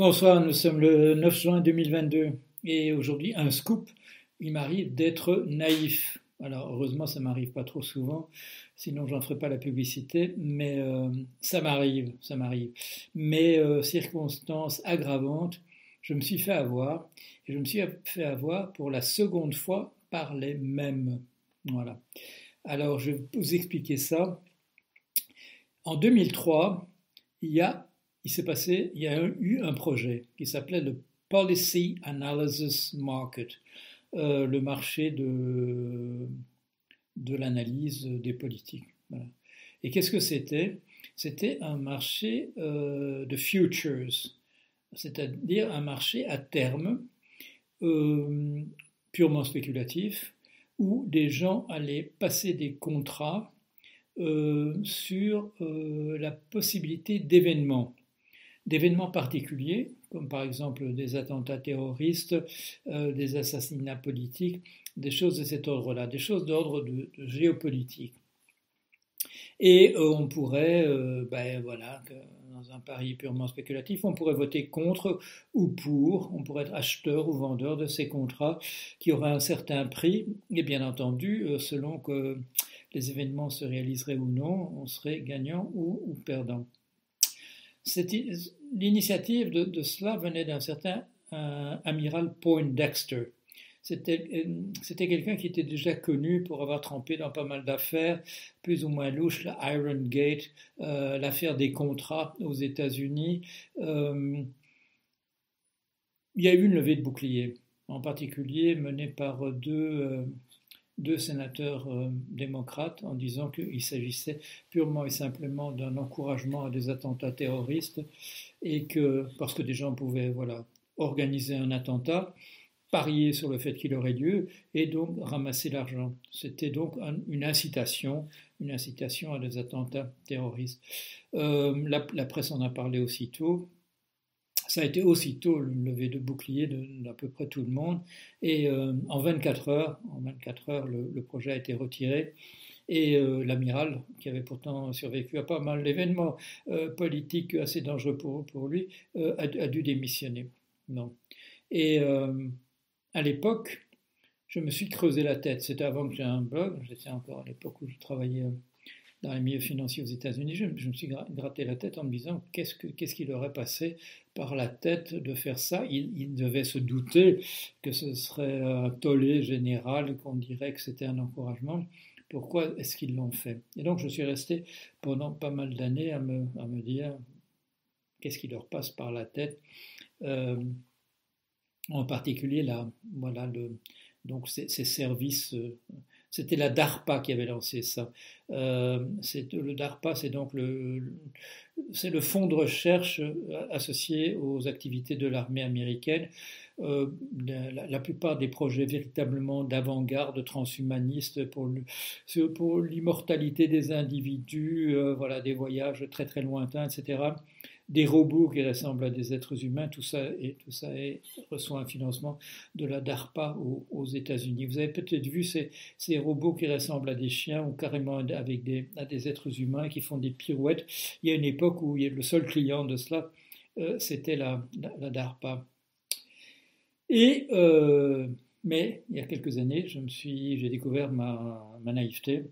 Bonsoir, nous sommes le 9 juin 2022 et aujourd'hui un scoop. Il m'arrive d'être naïf. Alors heureusement ça m'arrive pas trop souvent, sinon j'en ferai pas la publicité, mais euh, ça m'arrive, ça m'arrive. Mais euh, circonstances aggravantes, je me suis fait avoir et je me suis fait avoir pour la seconde fois par les mêmes. Voilà. Alors je vais vous expliquer ça. En 2003, il y a il s'est passé, il y a eu un projet qui s'appelait le Policy Analysis Market, euh, le marché de, de l'analyse des politiques. Et qu'est-ce que c'était? C'était un marché euh, de futures, c'est-à-dire un marché à terme euh, purement spéculatif, où des gens allaient passer des contrats sur la possibilité d'événements d'événements particuliers, comme par exemple des attentats terroristes, euh, des assassinats politiques, des choses de cet ordre-là, des choses d'ordre géopolitique. Et euh, on pourrait, euh, ben voilà, dans un pari purement spéculatif, on pourrait voter contre ou pour, on pourrait être acheteur ou vendeur de ces contrats qui auraient un certain prix, et bien entendu, selon que les événements se réaliseraient ou non, on serait gagnant ou perdant. L'initiative de, cela venait d'un certain euh, amiral Poindexter. C'était euh, quelqu'un qui était déjà connu pour avoir trempé dans pas mal d'affaires, plus ou moins louches, la Iron Gate, euh, l'affaire des contrats aux États-Unis. il y a eu une levée de bouclier, en particulier menée par deux deux sénateurs euh, démocrates en disant qu'il s'agissait purement et simplement d'un encouragement à des attentats terroristes et que, parce que des gens pouvaient voilà, organiser un attentat, parier sur le fait qu'il aurait lieu et donc ramasser l'argent. C'était donc une incitation, une incitation à des attentats terroristes. Euh, la, presse en a parlé aussitôt. Ça a été aussitôt le lever de bouclier d'à peu près tout le monde. Et euh, en 24 heures, en 24 heures, le, projet a été retiré. Et euh, l'amiral, qui avait pourtant survécu à pas mal d'événements euh, politiques assez dangereux pour, lui, a, a, dû démissionner. Non. Et à l'époque, je me suis creusé la tête. C'était avant que j'ai un blog. J'étais encore à l'époque où je travaillais dans les milieux financiers aux États-Unis, je, me suis gratté la tête en me disant qu'est-ce, que, qu'est-ce qui leur est passé par la tête de faire ça? Ils, il devaient se douter que ce serait un tollé général, qu'on dirait que c'était un encouragement. Pourquoi est-ce qu'ils l'ont fait? Et donc je suis resté pendant pas mal d'années à me, à me dire qu'est-ce qui leur passe par la tête? Euh, en particulier là, voilà le, donc ces, ces services euh, c'était la DARPA qui avait lancé ça. Euh, le DARPA, c'est donc le, fonds de recherche associé aux activités de l'armée américaine. Euh, la, plupart des projets véritablement d'avant-garde transhumanistes pour, l'immortalité des individus, euh, voilà, des voyages très très lointains, etc des robots qui ressemblent à des êtres humains, tout ça, et, tout ça reçoit un financement de la DARPA aux, États-Unis. Vous avez peut-être vu ces, robots qui ressemblent à des chiens ou carrément avec des, à des êtres humains qui font des pirouettes. Il y a une époque où le seul client de cela, euh, c'était la, DARPA. Et, euh, mais il y a quelques années, j'ai découvert ma naïveté.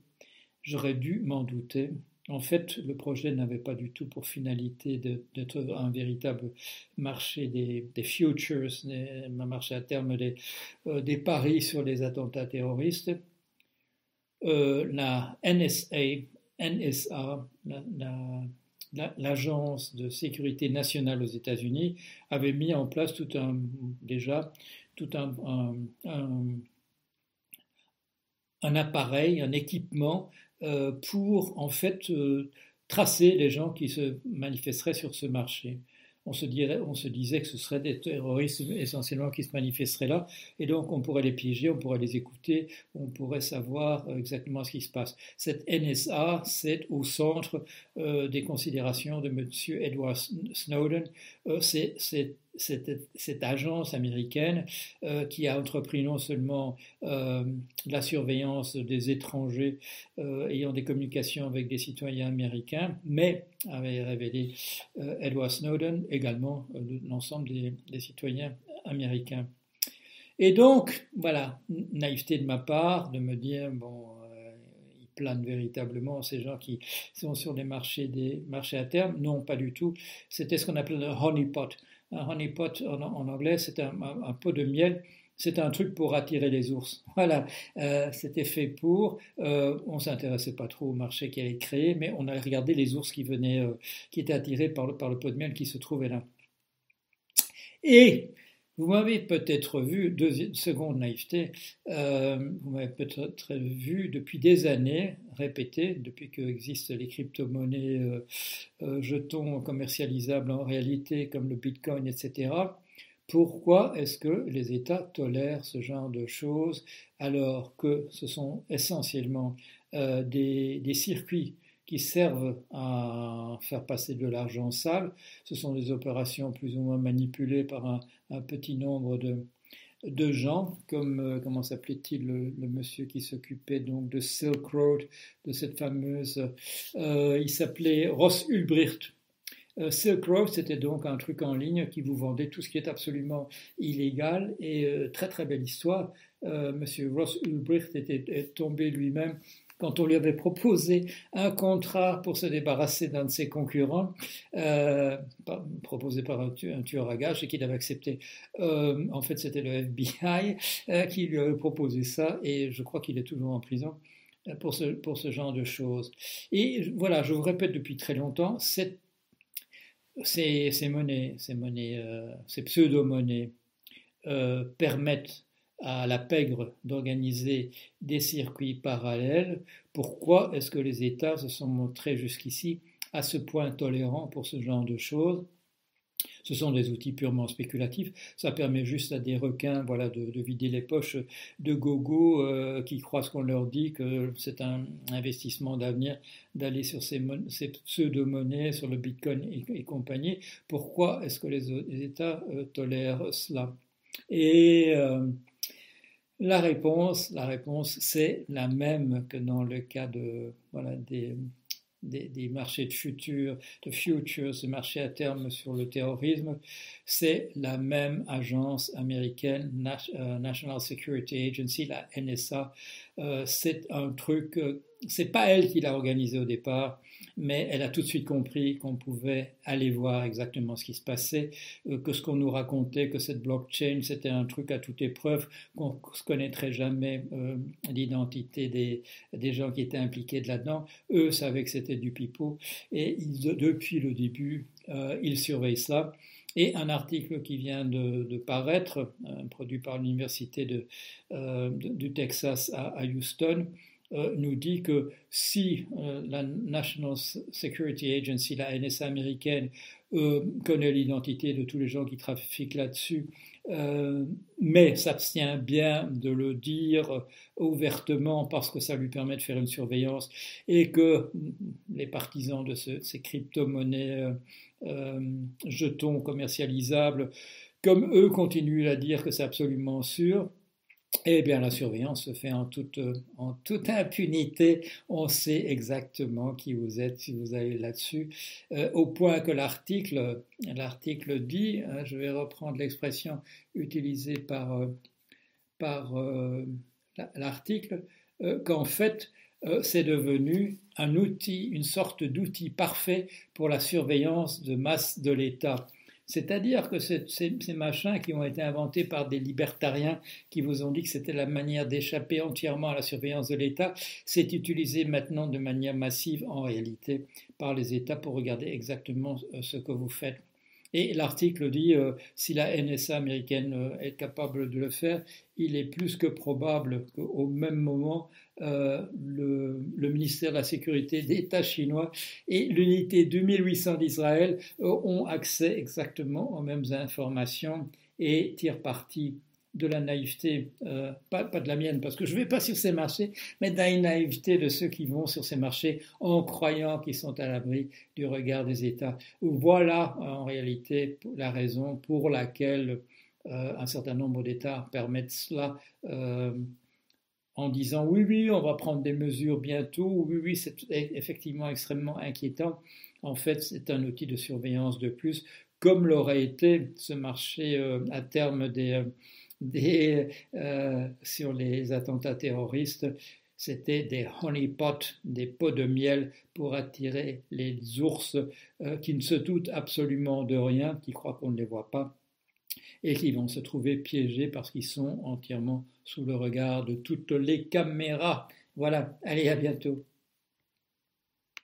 J'aurais dû m'en douter. En fait, le projet n'avait pas du tout pour finalité d'être un véritable marché des, futures, un marché à terme des, euh, des, paris sur les attentats terroristes. Euh, la NSA, l'agence de sécurité nationale aux États-Unis avait mis en place déjà tout un appareil, un équipement euh, pour en fait euh, tracer les gens qui se manifesteraient sur ce marché. On se, disait que ce seraient des terroristes essentiellement qui se manifesteraient là, et donc on pourrait les piéger, on pourrait les écouter, on pourrait savoir euh, exactement ce qui se passe. Cette NSA, c'est au centre des considérations de M. Edward Snowden. c'est cette, agence américaine euh, qui a entrepris non seulement euh, la surveillance des étrangers euh, ayant des communications avec des citoyens américains, mais avait révélé Edward Snowden également l'ensemble des, des, citoyens américains. Et donc, voilà, naïveté de ma part de me dire, bon, ils planent véritablement ces gens qui sont sur les marchés, des marchés à terme. Non, pas du tout. C'était ce qu'on appelle le honeypot un honeypot en, anglais, c'est un, pot de miel. C'est un truc pour attirer les ours. Voilà, euh, c'était fait pour. Euh, on s'intéressait pas trop au marché qui allait créé, mais on a regardé les ours qui venaient, euh, qui étaient attirés par le, par le pot de miel qui se trouvait là. Et vous m'avez peut-être vu, deuxième, seconde naïveté, euh, vous m'avez peut-être vu depuis des années répéter, depuis qu'existent les crypto-monnaies, euh, euh, jetons commercialisables en réalité comme le Bitcoin, etc. Pourquoi est-ce que les États tolèrent ce genre de choses alors que ce sont essentiellement des circuits qui servent à faire passer de l'argent sale. Ce sont des opérations plus ou moins manipulées par un, petit nombre de, de gens, comme euh, comment s'appelait-il le, monsieur qui s'occupait donc de Silk Road, de cette fameuse, euh, il s'appelait Ross Ulbricht. Euh, Silk Road, c'était donc un truc en ligne qui vous vendait tout ce qui est absolument illégal et très très belle histoire. Monsieur Ross Ulbricht était, est tombé lui-même quand on lui avait proposé un contrat pour se débarrasser d'un de ses concurrents, euh, proposé par un, tueur à gages et qu'il avait accepté. Euh, en fait, c'était le FBI euh, qui lui avait proposé ça et je crois qu'il est toujours en prison pour ce, genre de choses. Et voilà, je vous répète depuis très longtemps, ces, monnaies, ces, monnaies, ces pseudo-monnaies permettent à la pègre d'organiser des circuits parallèles, pourquoi est-ce que les États se sont montrés jusqu'ici à ce point tolérants pour ce genre de choses? Ce sont des outils purement spéculatifs. Ça permet juste à des requins voilà, de, vider les poches de gogo euh, qui croient ce qu'on leur dit, que c'est un investissement d'avenir d'aller sur ces, ces pseudo-monnaies, sur le bitcoin et, compagnie. Pourquoi est-ce que les, États euh, tolèrent cela? Et euh, la réponse, la réponse, c'est la même que dans le cas de, voilà, des, des, marchés de futurs, de futures, de marchés à terme sur le terrorisme, c'est la même agence américaine, euh, National Security Agency, la NSA. Euh, c'est un truc, euh, c'est pas elle qui l'a organisé au départ, mais elle a tout de suite compris qu'on pouvait aller voir exactement ce qui se passait, que ce qu'on nous racontait, que cette blockchain, c'était un truc à toute épreuve, qu'on ne connaîtrait jamais l'identité des, des gens qui étaient impliqués là-dedans. Eux savaient que c'était du pipeau, et depuis le début, ils surveillent ça. Et un article qui vient de, paraître, produit par l'Université euh, du Texas à, Houston, euh, nous dit que si euh, la National Security Agency, la NSA américaine, connaît l'identité de tous les gens qui trafiquent là-dessus, mais s'abstient bien de le dire ouvertement parce que ça lui permet de faire une surveillance et que les partisans de ces crypto-monnaies euh, jetons commercialisables, comme eux continuent à dire que c'est absolument sûr, eh bien, la surveillance se fait en toute, en toute impunité. On sait exactement qui vous êtes si vous allez là-dessus, euh, au point que l'article, l'article dit, hein, je vais reprendre l'expression utilisée par, euh, l'article, qu'en fait, euh, c'est devenu un outil, une sorte d'outil parfait pour la surveillance de masse de l'État. C'est-à-dire que ces, machins qui ont été inventés par des libertariens qui vous ont dit que c'était la manière d'échapper entièrement à la surveillance de l'État, c'est utilisé maintenant de manière massive en réalité par les États pour regarder exactement euh, ce que vous faites. Et l'article dit, euh, si la NSA américaine est capable de le faire, il est plus que probable qu'au même moment, euh, le, ministère de la Sécurité d'État chinois et l'unité 2800 d'Israël euh, ont accès exactement aux mêmes informations et tirent parti de la naïveté, euh, pas, de la mienne, parce que je ne vais pas sur ces marchés, mais de la naïveté de ceux qui vont sur ces marchés en croyant qu'ils sont à l'abri du regard des États. Voilà en réalité la raison pour laquelle euh, un certain nombre d'États permettent cela. Euh, en disant oui, oui, on va prendre des mesures bientôt, oui, oui, c'est effectivement extrêmement inquiétant. En fait, c'est un outil de surveillance de plus, comme l'aurait été ce marché à terme des, euh, sur les attentats terroristes, c'était des honeypots, des pots de miel pour attirer les ours euh, qui ne se doutent absolument de rien, qui croient qu'on ne les voit pas, et qui vont se trouver piégés parce qu'ils sont entièrement sous le regard de toutes les caméras. Voilà, allez, à bientôt.